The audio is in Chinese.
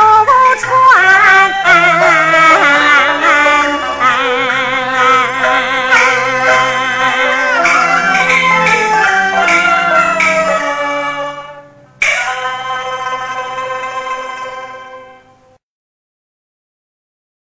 手不穿。